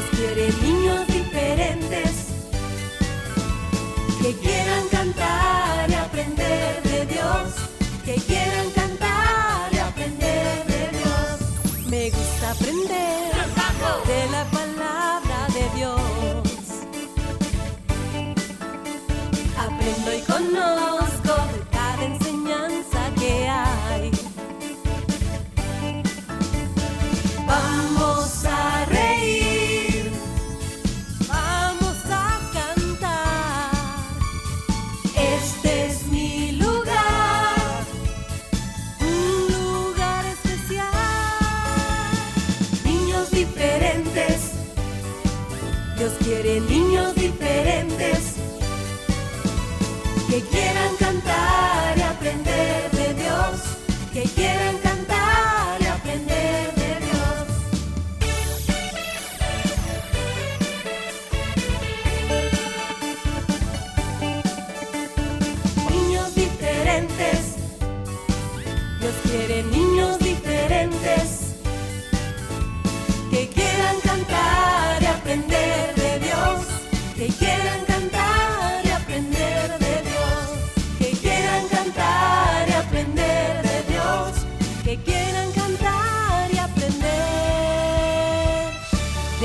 Dios quiere niños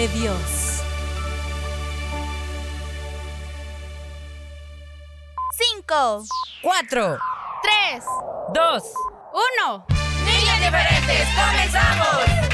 de Dios. Cinco, Cuatro, tres, dos, uno. niños diferentes, comenzamos.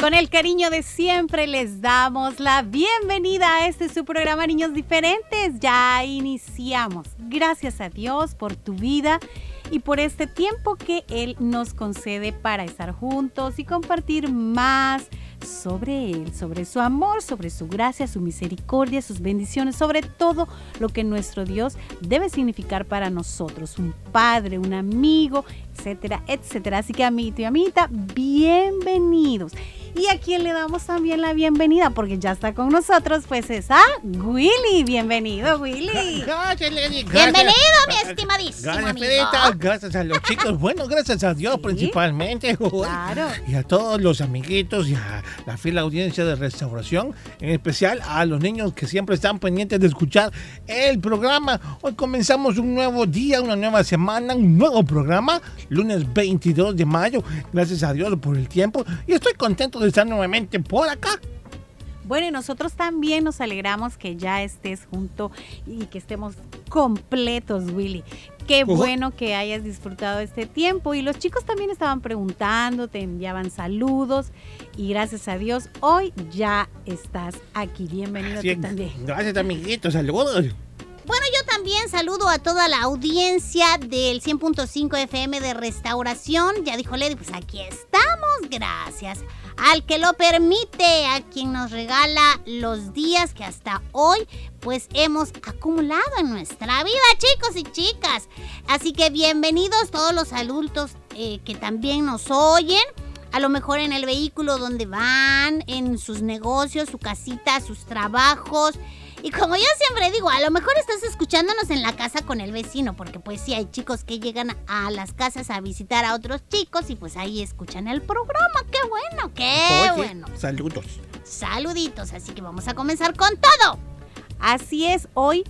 Con el cariño de siempre les damos la bienvenida a este su programa Niños Diferentes. Ya iniciamos. Gracias a Dios por tu vida y por este tiempo que Él nos concede para estar juntos y compartir más sobre Él, sobre su amor, sobre su gracia, su misericordia, sus bendiciones, sobre todo lo que nuestro Dios debe significar para nosotros, un padre, un amigo, etcétera, etcétera. Así que amiguito y amiguita, bienvenidos. Y a quien le damos también la bienvenida, porque ya está con nosotros, pues es a Willy. Bienvenido, Willy. Gracias, Lenny. Gracias. Bienvenido, mi estimadísimo Gracias, amigo. Gracias a los chicos. Bueno, gracias a Dios Sí. principalmente. Claro. Y a todos los amiguitos y a la fiel audiencia de restauración. En especial a los niños que siempre están pendientes de escuchar el programa. Hoy comenzamos un nuevo día, una nueva semana, un nuevo programa. Lunes 22 de mayo. Gracias a Dios por el tiempo. Y estoy contento de estar nuevamente por acá. Bueno, y nosotros también nos alegramos que ya estés junto y que estemos completos, Willy. Qué bueno que hayas disfrutado este tiempo. Y los chicos también estaban preguntando, te enviaban saludos. Y gracias a Dios, hoy ya estás aquí. Bienvenido Así tú también. Gracias, amiguitos. Saludos. Bueno, yo también saludo a toda la audiencia del 100.5 FM de Restauración. Ya dijo Lady, pues aquí estamos, gracias. Al que lo permite, a quien nos regala los días que hasta hoy pues hemos acumulado en nuestra vida, chicos y chicas. Así que bienvenidos todos los adultos eh, que también nos oyen. A lo mejor en el vehículo donde van, en sus negocios, su casita, sus trabajos. Y como yo siempre digo, a lo mejor estás escuchándonos en la casa con el vecino, porque pues sí hay chicos que llegan a las casas a visitar a otros chicos y pues ahí escuchan el programa. ¡Qué bueno, qué Oye, bueno! Saludos. Saluditos, así que vamos a comenzar con todo. Así es, hoy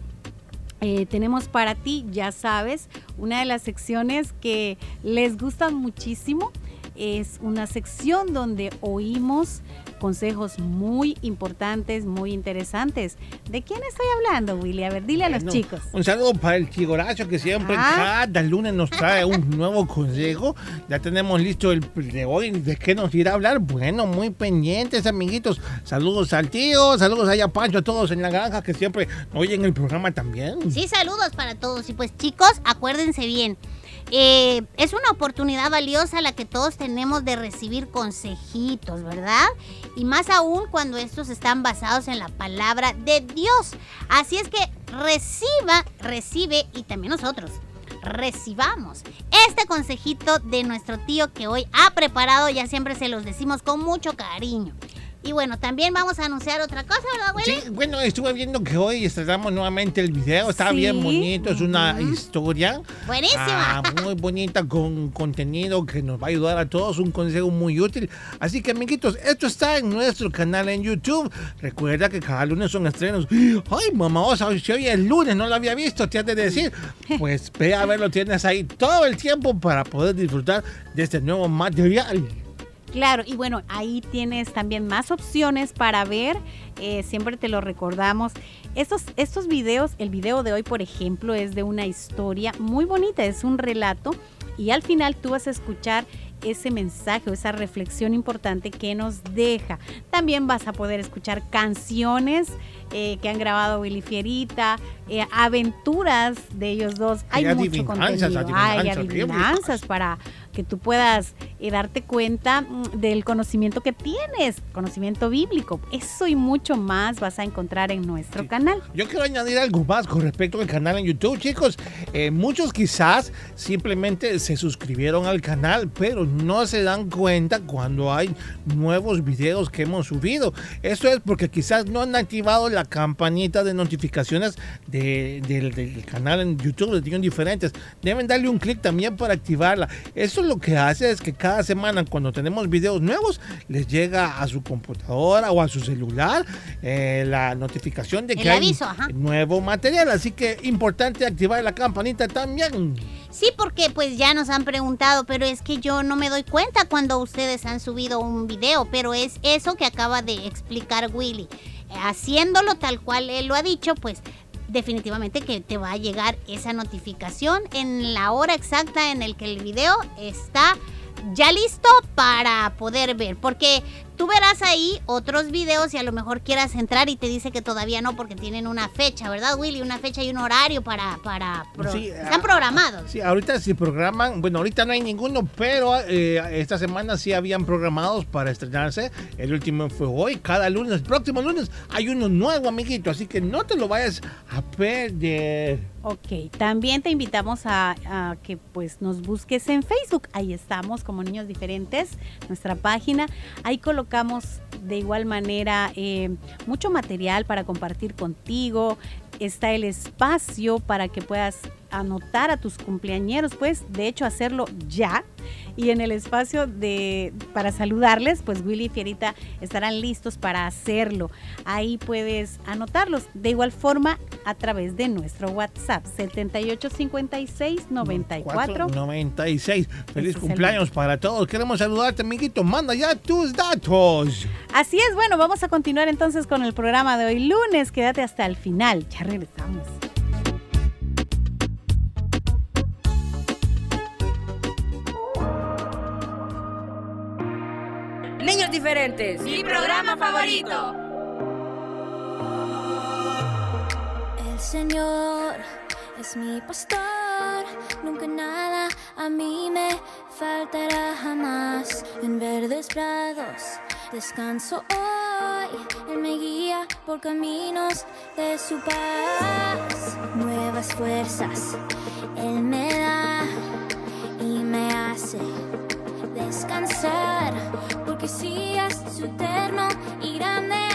eh, tenemos para ti, ya sabes, una de las secciones que les gustan muchísimo. Es una sección donde oímos consejos muy importantes, muy interesantes. ¿De quién estoy hablando, Willy? A ver, dile a los Bueno, chicos. Un saludo para el Chigorazo que siempre Ah. cada lunes nos trae un nuevo consejo. Ya tenemos listo el de hoy. ¿De qué nos irá a hablar? Bueno, muy pendientes, amiguitos. Saludos al tío, saludos allá a Pancho, a todos en la granja que siempre oyen el programa también. Sí, saludos para todos. Y pues chicos, acuérdense bien. Eh, es una oportunidad valiosa la que todos tenemos de recibir consejitos, ¿verdad? Y más aún cuando estos están basados en la palabra de Dios. Así es que reciba, recibe y también nosotros recibamos este consejito de nuestro tío que hoy ha preparado, ya siempre se los decimos con mucho cariño. Y bueno, también vamos a anunciar otra cosa, ¿verdad, Willy? Sí, bueno, estuve viendo que hoy estrenamos nuevamente el video. Está Sí. bien bonito, es una historia. Buenísima. Ah, muy bonita, con contenido que nos va a ayudar a todos. Un consejo muy útil. Así que, amiguitos, esto está en nuestro canal en YouTube. Recuerda que cada lunes son estrenos. Ay, mamá, o sea, si hoy es lunes, no lo había visto, te has de decir. Pues ve a verlo, tienes ahí todo el tiempo para poder disfrutar de este nuevo material. Claro, y bueno, ahí tienes también más opciones para ver, eh, siempre te lo recordamos. Estos, estos videos, el video de hoy, por ejemplo, es de una historia muy bonita, es un relato, y al final tú vas a escuchar ese mensaje o esa reflexión importante que nos deja. También vas a poder escuchar canciones eh, que han grabado Willy Fierita, eh, aventuras de ellos dos. Hay Hay mucho adivinanzas, contenido. Hay adivinanzas, bien adivinanzas para que tú puedas eh, darte cuenta mm, del conocimiento que tienes, conocimiento bíblico. Eso y mucho más vas a encontrar en nuestro Sí. canal. Yo quiero añadir algo más con respecto al canal en YouTube, chicos. Eh, muchos quizás simplemente se suscribieron al canal, pero no se dan cuenta cuando hay nuevos videos que hemos subido. Esto es porque quizás no han activado la campanita de notificaciones de- del, del canal en YouTube de Diferentes. Deben darle un clic también para activarla. Eso lo que hace es que cada semana cuando tenemos videos nuevos, les llega a su computadora o a su celular eh, la notificación de El que hay aviso, nuevo material. Así que importante activar la campanita también. Sí, porque pues ya nos han preguntado, pero es que yo no me doy cuenta cuando ustedes han subido un video, pero es eso que acaba de explicar Willy. Haciéndolo tal cual él lo ha dicho, pues definitivamente que te va a llegar esa notificación en la hora exacta en el que el video está ya listo para poder ver, porque tú verás ahí otros videos y a lo mejor quieras entrar y te dice que todavía no porque tienen una fecha, ¿verdad, Willy? Una fecha y un horario para para pro- Sí, están ah, programados. Sí, ahorita si programan, bueno, ahorita no hay ninguno, pero eh, esta semana sí habían programados para estrenarse. El último fue hoy, cada lunes, el próximo lunes hay uno nuevo, amiguito, así que no te lo vayas a perder. Ok, también te invitamos a, a que pues nos busques en Facebook. Ahí estamos como Niños Diferentes, nuestra página. Ahí colocamos de igual manera eh, mucho material para compartir contigo. Está el espacio para que puedas anotar a tus cumpleañeros, pues de hecho hacerlo ya. Y en el espacio de para saludarles, pues Willy y Fierita estarán listos para hacerlo. Ahí puedes anotarlos. De igual forma, a través de nuestro WhatsApp 7856 94 96. Feliz el cumpleaños para todos. Queremos saludarte, amiguito. Manda ya tus datos. Así es, bueno, vamos a continuar entonces con el programa de hoy lunes. Quédate hasta el final. Ya regresamos. Diferentes. Mi programa favorito. El Señor es mi pastor, nunca nada a mí me faltará jamás. En verdes prados descanso hoy, Él me guía por caminos de su paz. Nuevas fuerzas Él me da y me hace descansar, porque sí es eterno y grande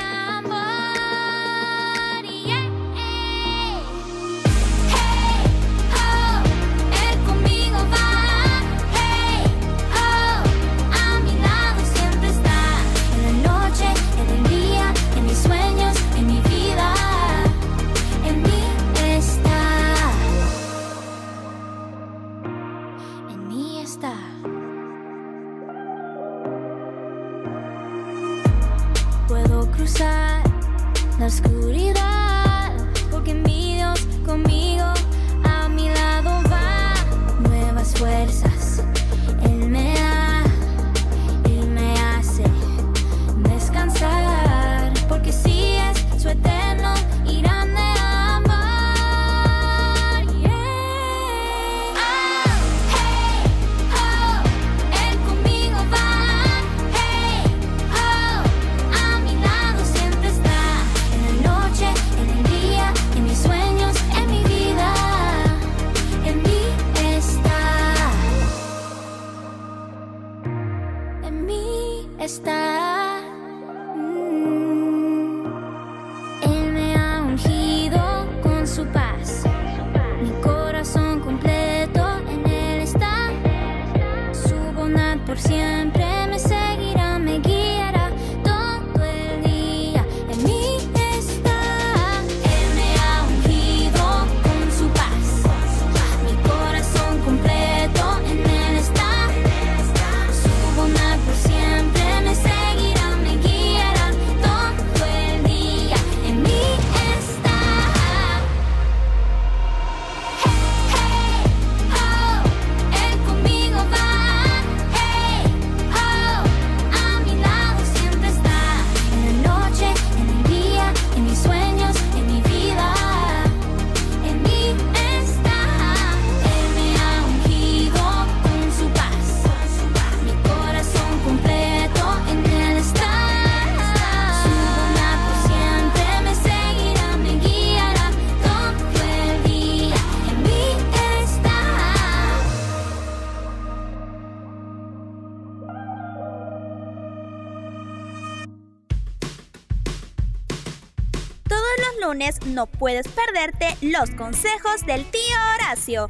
cruzar la oscuridad porque mi Dios conmigo no puedes perderte los consejos del tío Horacio.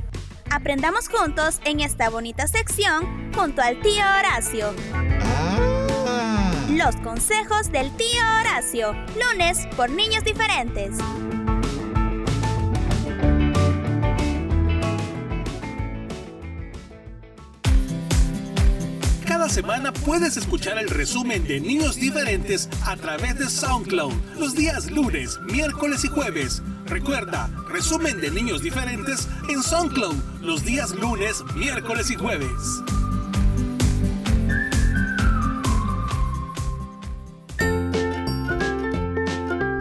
Aprendamos juntos en esta bonita sección junto al tío Horacio. Los consejos del tío Horacio. Lunes por niños diferentes. Cada semana puedes escuchar el resumen de Niños Diferentes a través de SoundCloud los días lunes, miércoles y jueves. Recuerda, resumen de Niños Diferentes en SoundCloud los días lunes, miércoles y jueves.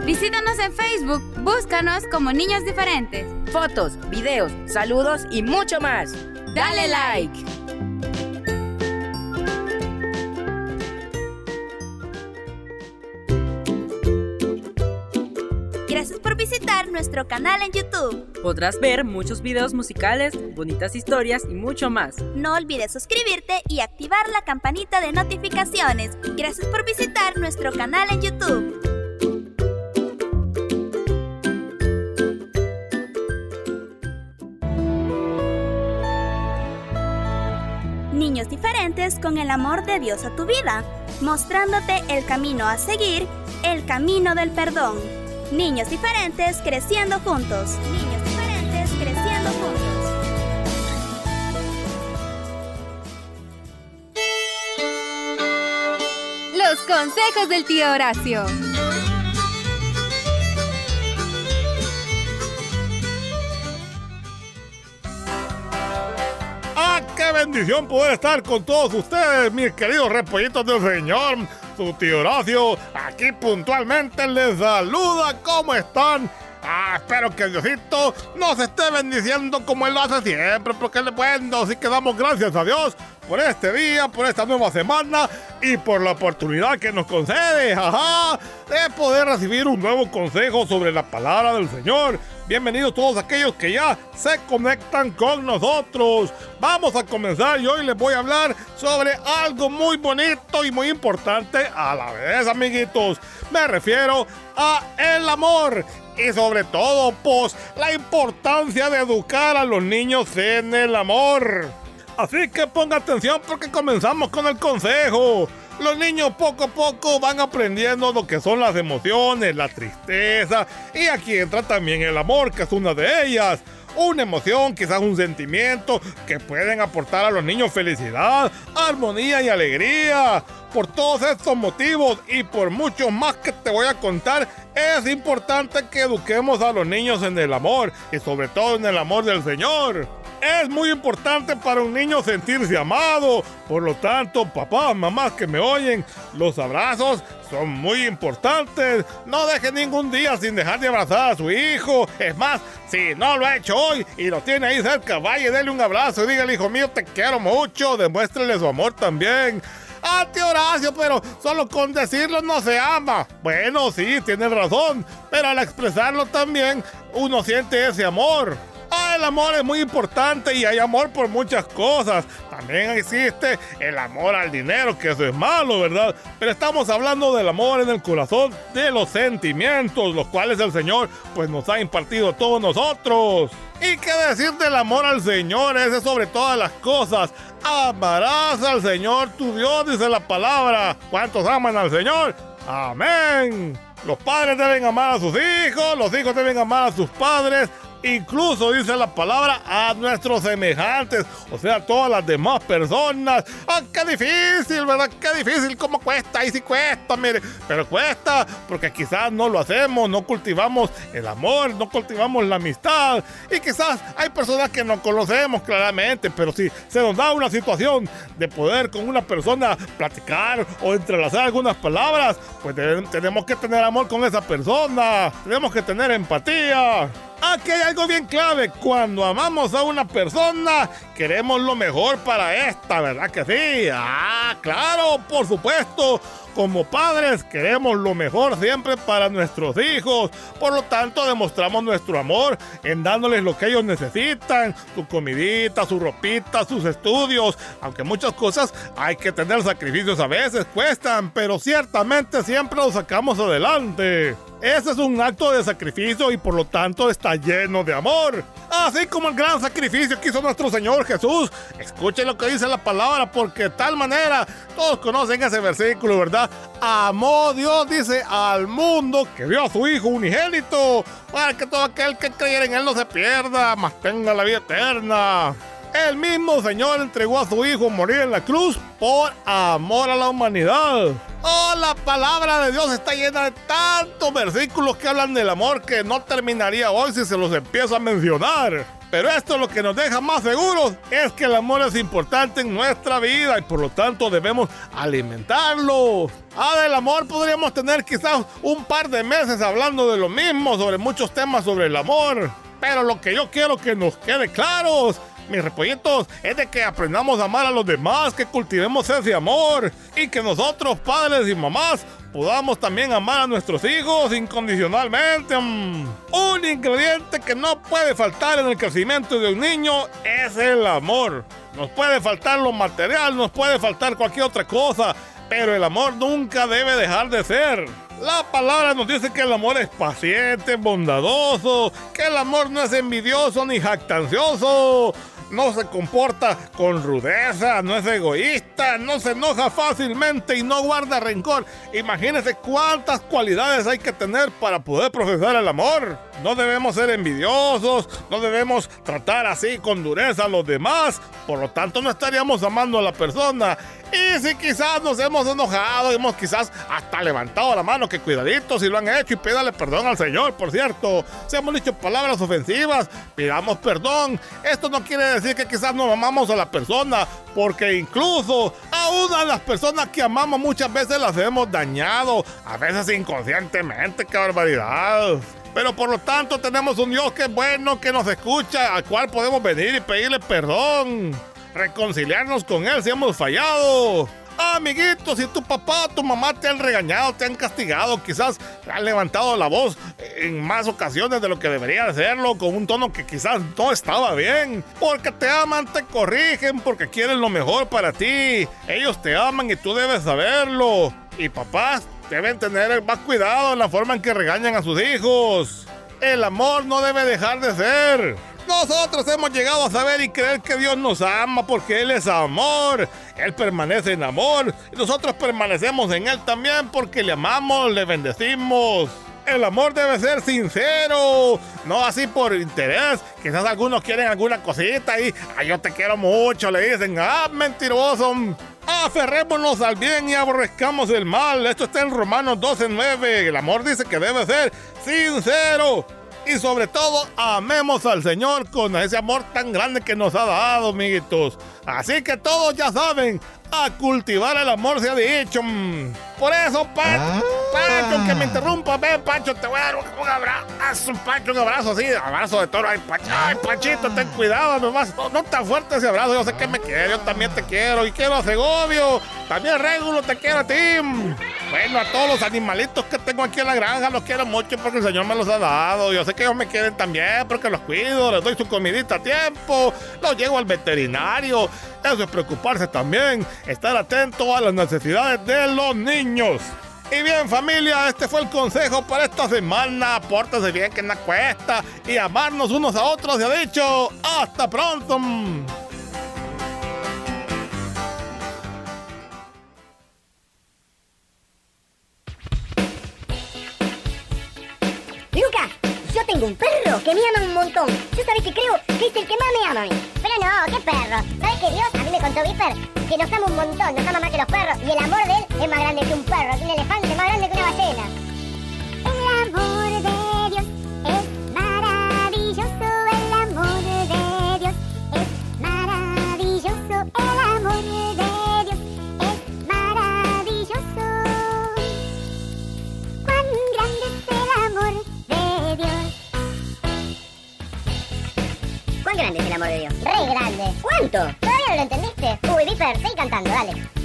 Visítanos en Facebook, búscanos como Niños Diferentes. Fotos, videos, saludos y mucho más. Dale like. Gracias por visitar nuestro canal en YouTube. Podrás ver muchos videos musicales, bonitas historias y mucho más. No olvides suscribirte y activar la campanita de notificaciones. Gracias por visitar nuestro canal en YouTube. Niños diferentes con el amor de Dios a tu vida, mostrándote el camino a seguir, el camino del perdón. Niños diferentes creciendo juntos. Niños diferentes creciendo juntos. Los consejos del tío Horacio. ¡Ah, qué bendición poder estar con todos ustedes, mis queridos repollitos del Señor! Su tío Horacio, aquí puntualmente les saluda. ¿Cómo están? Ah, espero que Diosito nos esté bendiciendo como Él lo hace siempre, porque Él es bueno. Así que damos gracias a Dios por este día, por esta nueva semana y por la oportunidad que nos concede, ajá, de poder recibir un nuevo consejo sobre la palabra del Señor. Bienvenidos todos aquellos que ya se conectan con nosotros. Vamos a comenzar y hoy les voy a hablar sobre algo muy bonito y muy importante a la vez, amiguitos. Me refiero a el amor y sobre todo, pues, la importancia de educar a los niños en el amor. Así que ponga atención porque comenzamos con el consejo. Los niños poco a poco van aprendiendo lo que son las emociones, la tristeza y aquí entra también el amor, que es una de ellas. Una emoción, quizás un sentimiento que pueden aportar a los niños felicidad, armonía y alegría. Por todos estos motivos y por muchos más que te voy a contar, es importante que eduquemos a los niños en el amor y sobre todo en el amor del Señor. Es muy importante para un niño sentirse amado. Por lo tanto, papás, mamás que me oyen, los abrazos son muy importantes. No deje ningún día sin dejar de abrazar a su hijo. Es más, si no lo ha hecho hoy y lo tiene ahí cerca, vaya y dele un abrazo y dígale, hijo mío, te quiero mucho. Demuéstrele su amor también. Ah, tío Horacio, pero solo con decirlo no se ama. Bueno, sí, tienes razón, pero al expresarlo también uno siente ese amor. Ah, El amor es muy importante y hay amor por muchas cosas. También existe el amor al dinero, que eso es malo, ¿verdad? Pero estamos hablando del amor en el corazón, de los sentimientos, los cuales el Señor pues nos ha impartido a todos nosotros. ¿Y qué decir del amor al Señor? Ese sobre todas las cosas. Amarás al Señor tu Dios, dice la palabra. ¿Cuántos aman al Señor? Amén. Los padres deben amar a sus hijos, los hijos deben amar a sus padres, Incluso dice la palabra a nuestros semejantes, o sea, a todas las demás personas. ¡Ah, qué difícil, verdad! ¡Qué difícil! ¿Cómo cuesta? Y sí cuesta, mire. Pero cuesta porque quizás no lo hacemos, no cultivamos el amor, no cultivamos la amistad. Y quizás hay personas que no conocemos claramente, pero si se nos da una situación de poder con una persona platicar o entrelazar algunas palabras, pues tenemos que tener amor con esa persona. Tenemos que tener empatía. Aquí hay algo bien clave. Cuando amamos a una persona, queremos lo mejor para esta, ¿verdad que sí? Ah, claro, por supuesto. Como padres queremos lo mejor siempre para nuestros hijos. Por lo tanto, demostramos nuestro amor en dándoles lo que ellos necesitan. Su comidita, su ropita, sus estudios. Aunque muchas cosas hay que tener sacrificios a veces, cuestan. Pero ciertamente siempre los sacamos adelante. Ese es un acto de sacrificio y por lo tanto está lleno de amor. Así como el gran sacrificio que hizo nuestro Señor Jesús. Escuchen lo que dice la palabra porque de tal manera todos conocen ese versículo, ¿verdad? Amó Dios, dice, al mundo que dio a su Hijo unigénito para que todo aquel que creyera en Él no se pierda, mas tenga la vida eterna. El mismo Señor entregó a su Hijo a morir en la cruz por amor a la humanidad. Oh, la palabra de Dios está llena de tantos versículos que hablan del amor que no terminaría hoy si se los empiezo a mencionar. Pero esto lo que nos deja más seguros es que el amor es importante en nuestra vida y por lo tanto debemos alimentarlo. Ah, del amor podríamos tener quizás un par de meses hablando de lo mismo, sobre muchos temas sobre el amor. Pero lo que yo quiero que nos quede claro mis repollitos, es de que aprendamos a amar a los demás, que cultivemos ese amor y que nosotros, padres y mamás, podamos también amar a nuestros hijos incondicionalmente. Mm. Un ingrediente que no puede faltar en el crecimiento de un niño es el amor. Nos puede faltar lo material, nos puede faltar cualquier otra cosa, pero el amor nunca debe dejar de ser. La palabra nos dice que el amor es paciente, bondadoso, que el amor no es envidioso ni jactancioso no se comporta con rudeza, no es egoísta, no se enoja fácilmente y no guarda rencor. Imagínense cuántas cualidades hay que tener para poder procesar el amor. No debemos ser envidiosos, no debemos tratar así con dureza a los demás, por lo tanto no estaríamos amando a la persona. Y si quizás nos hemos enojado, hemos quizás hasta levantado la mano, que cuidadito si lo han hecho y pídale perdón al Señor, por cierto. Si hemos dicho palabras ofensivas, pidamos perdón. Esto no quiere decir que quizás no amamos a la persona, porque incluso a una de las personas que amamos muchas veces las hemos dañado, a veces inconscientemente, qué barbaridad. Pero por lo tanto tenemos un Dios que es bueno, que nos escucha, al cual podemos venir y pedirle perdón reconciliarnos con Él si hemos fallado. Amiguitos, si tu papá o tu mamá te han regañado, te han castigado, quizás han levantado la voz en más ocasiones de lo que debería hacerlo, con un tono que quizás no estaba bien. Porque te aman, te corrigen, porque quieren lo mejor para ti. Ellos te aman y tú debes saberlo. Y papás deben tener más cuidado en la forma en que regañan a sus hijos. El amor no debe dejar de ser. Nosotros hemos llegado a saber y creer que Dios nos ama porque Él es amor. Él permanece en amor y nosotros permanecemos en Él también porque le amamos, le bendecimos. El amor debe ser sincero, no así por interés. Quizás algunos quieren alguna cosita y ay, yo te quiero mucho, le dicen, ah, mentiroso. Aferrémonos al bien y aborrezcamos el mal. Esto está en Romanos 12:9. El amor dice que debe ser sincero y sobre todo amemos al Señor con ese amor tan grande que nos ha dado, amiguitos. Así que todos ya saben, a cultivar el amor se ha dicho. Por eso, Pancho, Pancho, que me interrumpa, ven, Pancho, te voy a dar un, abrazo, Pancho, un abrazo así, abrazo de toro. Ay, Pancho, ay, Panchito, ten cuidado nomás. No, no tan fuerte ese abrazo, yo sé que me quiere, yo también te quiero. Y quiero a Segovio, también Régulo, te quiero a ti. Bueno, a todos los animalitos que tengo aquí en la granja los quiero mucho porque el Señor me los ha dado. Yo sé que ellos me quieren también porque los cuido, les doy su comidita a tiempo, los llevo al veterinario. Eso es preocuparse también, estar atento a las necesidades de los niños. Y bien familia, este fue el consejo para esta semana. Pórtese bien que no cuesta y amarnos unos a otros. Se ha dicho, hasta pronto. Un perro que me ama un montón. Yo sabes que creo que es el que más me ama a mí. Pero no, ¿qué perro? ¿Sabes que Dios a mí me contó Viper? Que nos ama un montón, nos ama más que los perros. Y el amor de él es más grande que un perro, que un elefante, más grande que una ballena. Amor grande. ¿Cuánto? ¿Todavía no lo entendiste? Uy, Viper, sigue cantando, dale.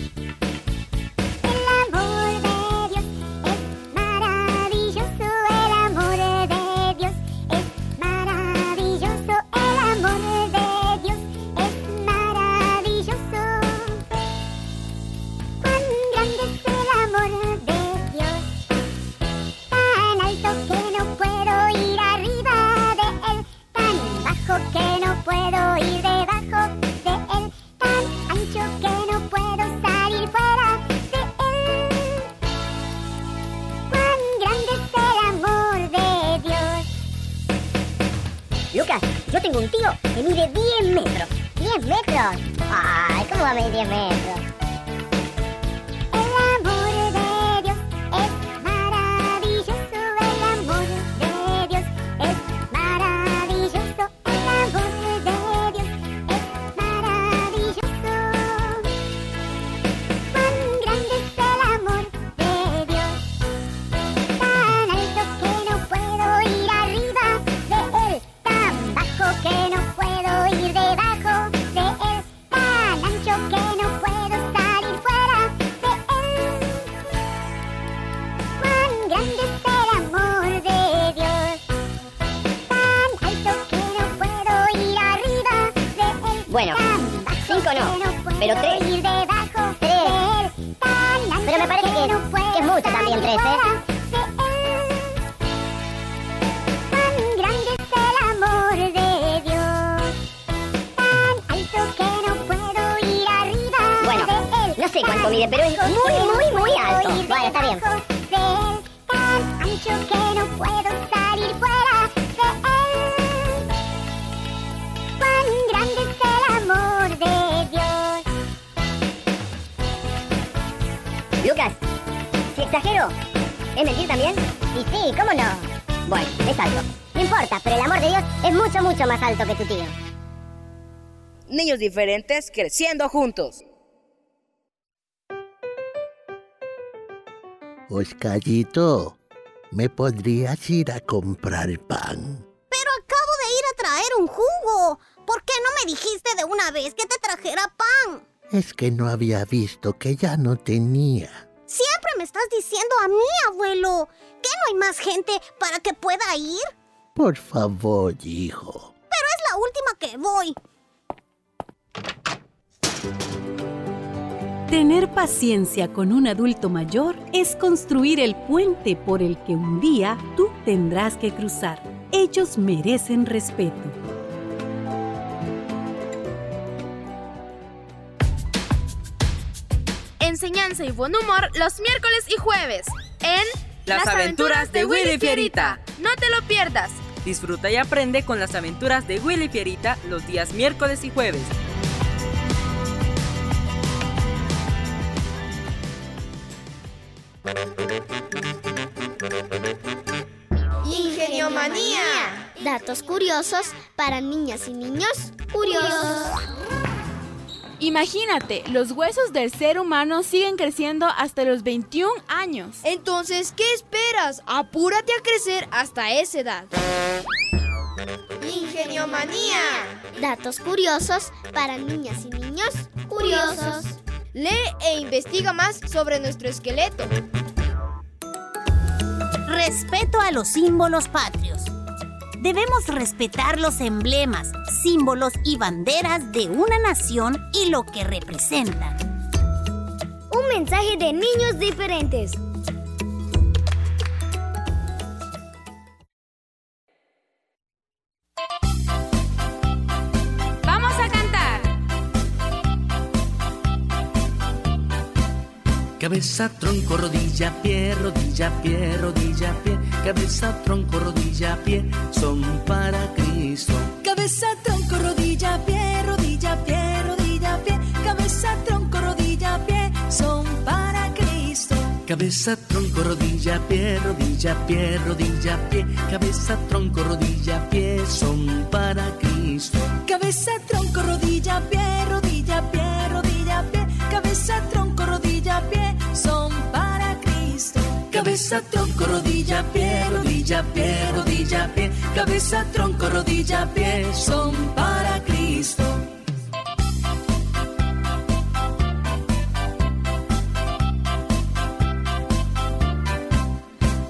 Diferentes creciendo juntos. Oscarito, ¿me podrías ir a comprar pan? Pero acabo de ir a traer un jugo. ¿Por qué no me dijiste de una vez que te trajera pan? Es que no había visto que ya no tenía. Siempre me estás diciendo a mí, abuelo. ¿Que no hay más gente para que pueda ir? Por favor, hijo. Pero es la última que voy. Tener paciencia con un adulto mayor es construir el puente por el que un día tú tendrás que cruzar. Ellos merecen respeto. Enseñanza y buen humor los miércoles y jueves en Las aventuras de Willy Fierita. No te lo pierdas. Disfruta y aprende con las aventuras de Willy Fierita los días miércoles y jueves. Ingenio Manía. Datos curiosos para niñas y niños curiosos. Imagínate, los huesos del ser humano siguen creciendo hasta los 21 años. Entonces, ¿qué esperas? Apúrate a crecer hasta esa edad. Ingenio Manía. Datos curiosos para niñas y niños curiosos. Lee e investiga más sobre nuestro esqueleto. Respeto a los símbolos patrios. Debemos respetar los emblemas, símbolos y banderas de una nación y lo que representan. Un mensaje de niños diferentes. Cabeza, tronco, rodilla, pie, rodilla, pie, rodilla, pie. Cabeza, tronco, rodilla, pie, son para Cristo. Cabeza, tronco, rodilla, pie, rodilla, pie, rodilla, pie. Cabeza, tronco, rodilla, pie, son para Cristo. Cabeza, tronco, rodilla, pie, rodilla, pie, rodilla, pie. Cabeza, tronco, rodilla, pie, son para Cristo. Cabeza, tronco, rodilla, pie, rodilla, pie, rodilla, pie. Cabeza, tronco, Cabeza, tronco, rodilla, pie, rodilla, pie, rodilla, pie. Cabeza, tronco, rodilla, pie, son para Cristo.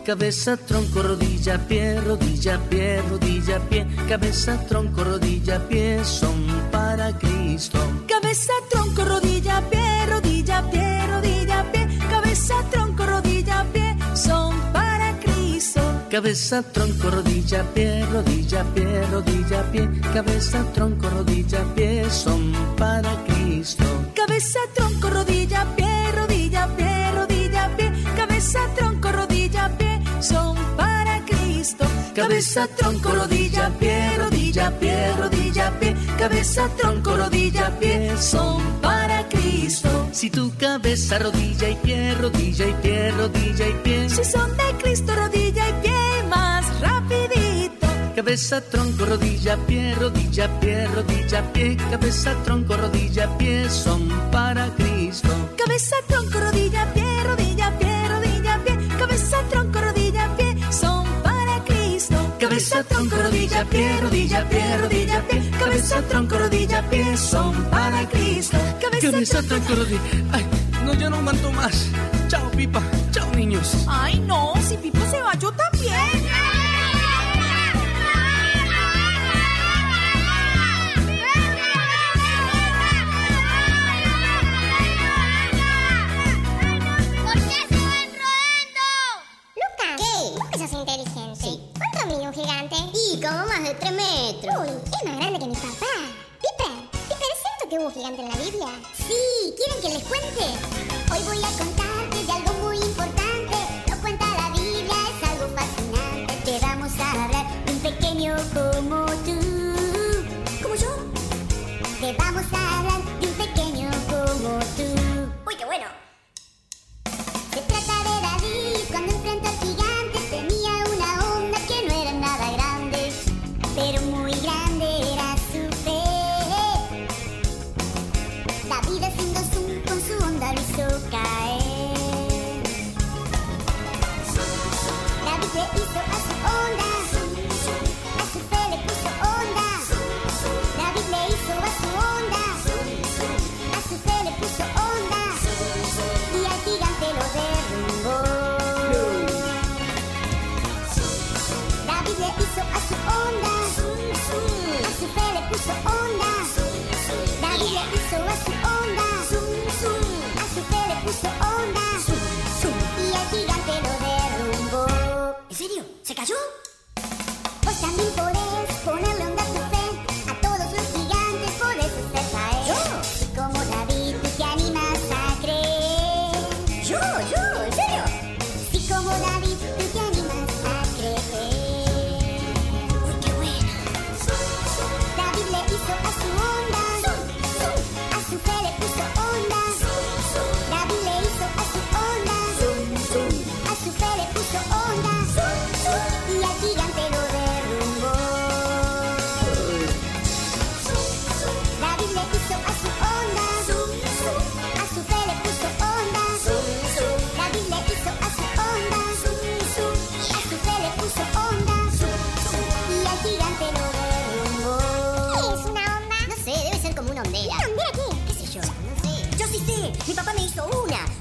Cabeza, tronco, rodilla, pie, rodilla, pie, rodilla, pie. Cabeza, tronco, rodilla, pie, son para Cristo. Cabeza, tronco, rodilla, Cabeza, tronco, rodilla, pie, rodilla, pie, rodilla, pie. Cabeza, tronco, rodilla, pie, son para Cristo. Cabeza, tronco, rodilla, pie, rodilla, pie, rodilla, pie. Cabeza, tronco, rodilla, pie, son para Cristo. Cabeza, tronco, rodilla, pie, rodilla, pie, rodilla, pie. Cabeza, tronco, rodilla, pie, son para Cristo. Si tu cabeza, rodilla y pie, rodilla y pie, rodilla y pie. Si son de Cristo, rodilla rapidito. Cabeza, tronco, rodilla, pie, rodilla, pie, rodilla, pie. Cabeza, tronco, rodilla, pie, son para Cristo. Cabeza, tronco, rodilla, pie, rodilla, pie, rodilla, pie. Cabeza, tronco, rodilla, pie, son para Cristo. Cabeza, tronco, rodilla, pie, rodilla, pie, rodilla, pie. Cabeza, tronco, rodilla, pie, son para Cristo. Cabeza, tronco, rodilla. Ay, no, yo no aguanto más. Chao, Pipa. Chao, niños. Ay, no, si Pipo se va, yo también. De 3 metros. Uy, es más grande que mi papá. Piper, Piper, ¿es cierto que hubo gigante en la Biblia? Sí, ¿quieren que les cuente? Hoy voy a contarte de algo muy importante. Lo cuenta la Biblia, es algo fascinante. Te vamos a hablar de un pequeño como tú.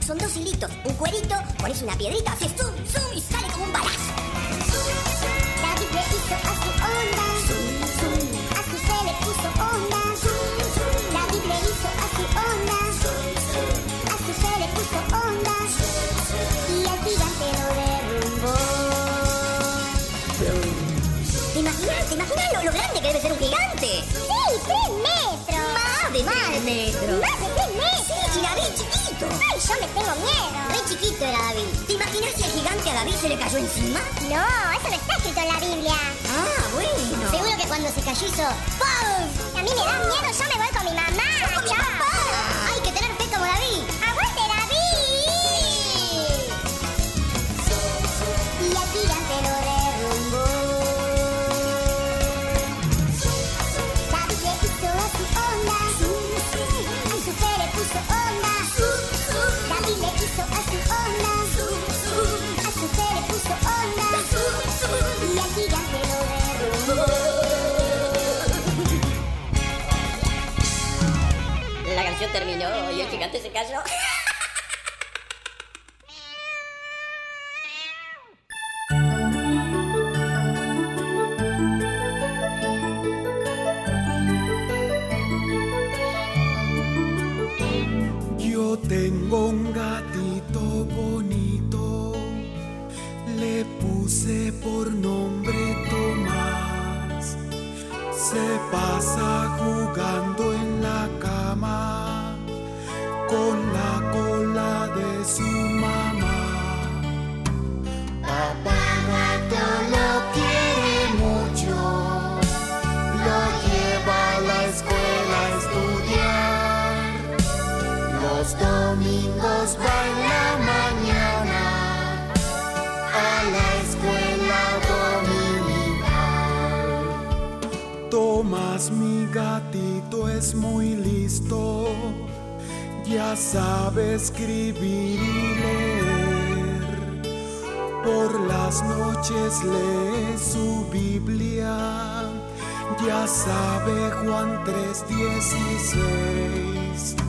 son dos hilitos, un cuerito, pones una piedrita, haces zoom, zoom y sale como un balazo. Yo me tengo miedo. Re chiquito era David. ¿Te imaginas si el gigante a David se le cayó encima? No, eso no está escrito en la Biblia. Ah, bueno. Seguro que cuando se cayó hizo ¡Pum! A mí me da miedo, yo me voy con mi mamá. terminó y el gigante se cayó. escribir y leer. Por las noches lee su Biblia, ya sabe Juan 3:16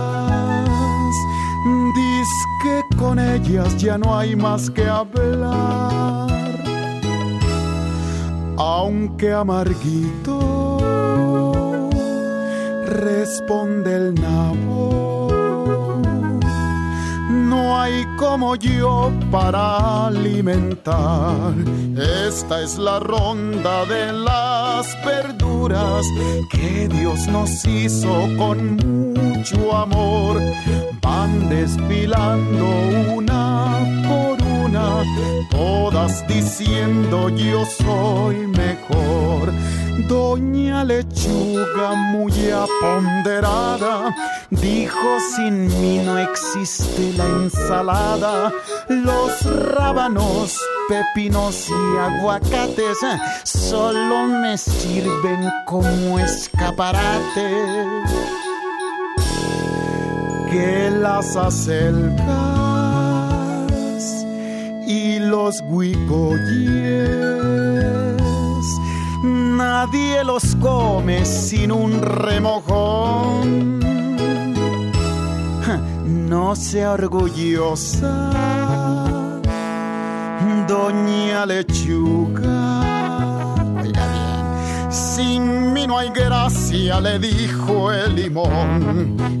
con ellas ya no hay más que hablar. Aunque amarguito responde el nabo, no hay como yo para alimentar. Esta es la ronda de las verduras que Dios nos hizo con mucho amor. Van desfilando una por una, todas diciendo yo soy mejor. Doña Lechuga muy aponderada dijo sin mí no existe la ensalada. Los rábanos, pepinos y aguacates solo me sirven como escaparate. Que las acelgas y los huicoyes nadie los come sin un remojón. No sea orgullosa, doña lechuga. Sin mí no hay gracia, le dijo el limón.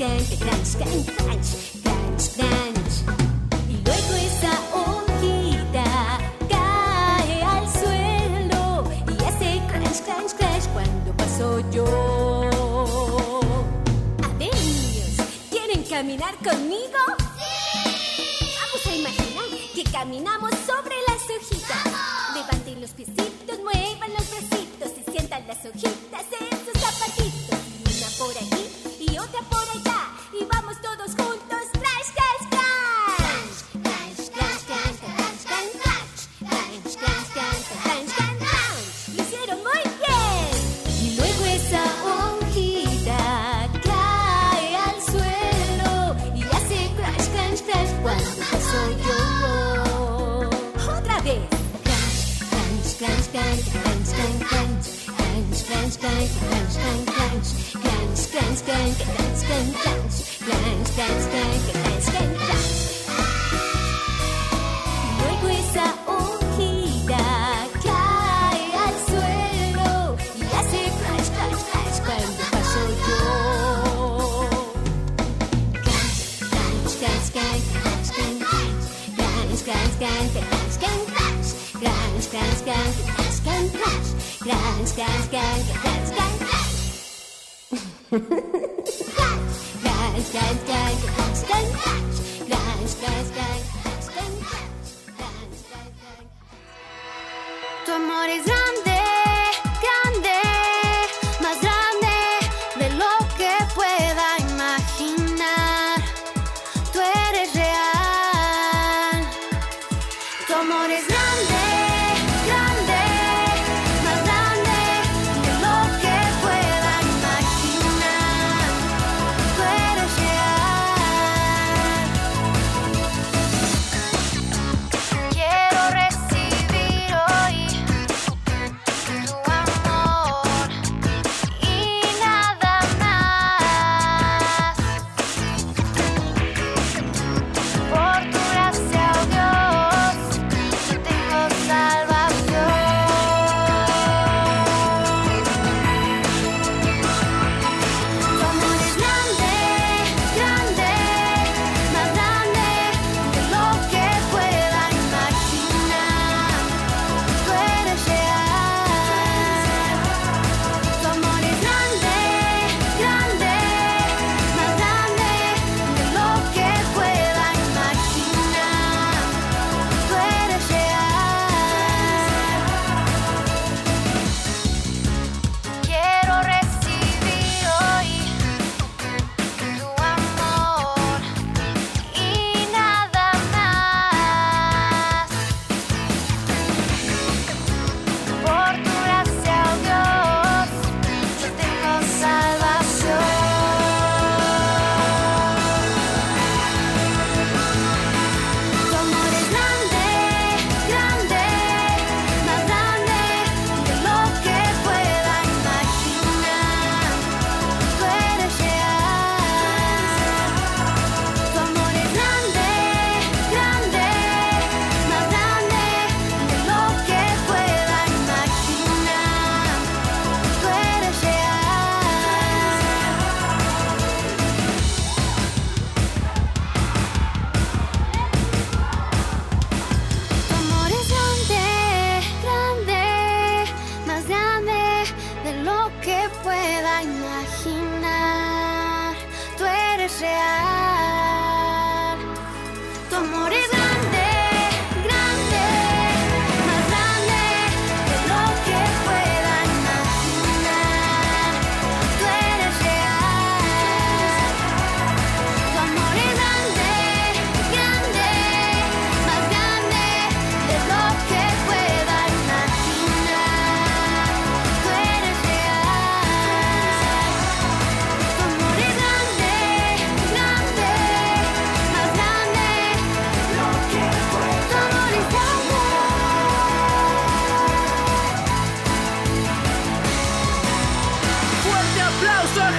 crunch, crunch, crunch, crunch, crunch, crunch. Y luego esa hojita cae al suelo y hace crunch, crunch, crunch cuando paso yo. Adiós, ¿quieren caminar conmigo?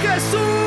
Jesús.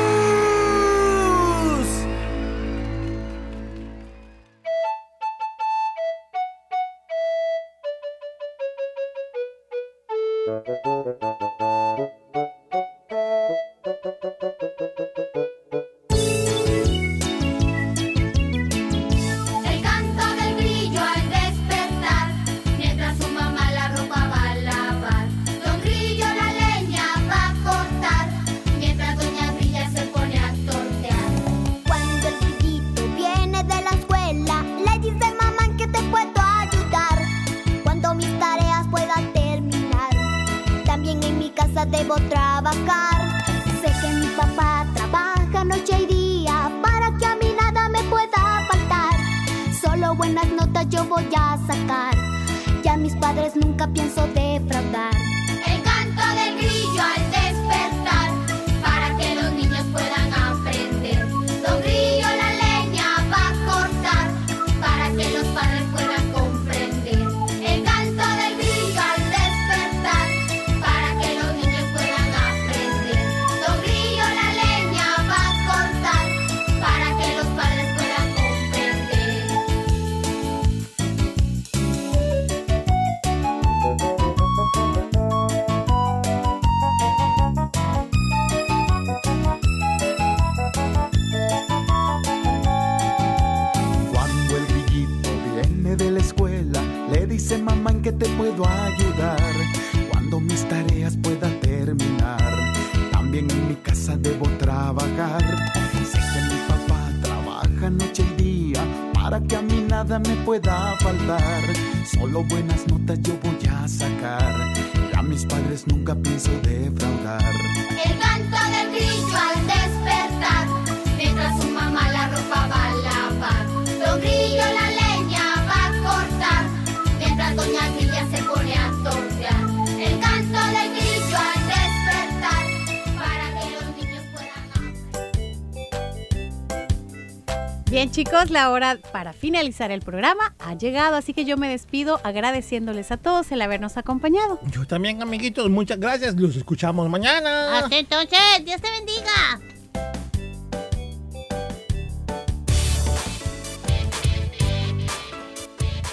Que te puedo ayudar. Cuando mis tareas pueda terminar, también en mi casa debo trabajar. Sé que mi papá trabaja noche y día para que a mí nada me pueda faltar. Solo buenas notas yo voy a sacar. Y a mis padres nunca pienso defraudar. El canto del grillo al despertar, mientras su mamá la ropa va a lavar. Bien chicos, la hora para finalizar el programa ha llegado, así que yo me despido agradeciéndoles a todos el habernos acompañado. Yo también, amiguitos, muchas gracias. Los escuchamos mañana. Hasta entonces, Dios te bendiga.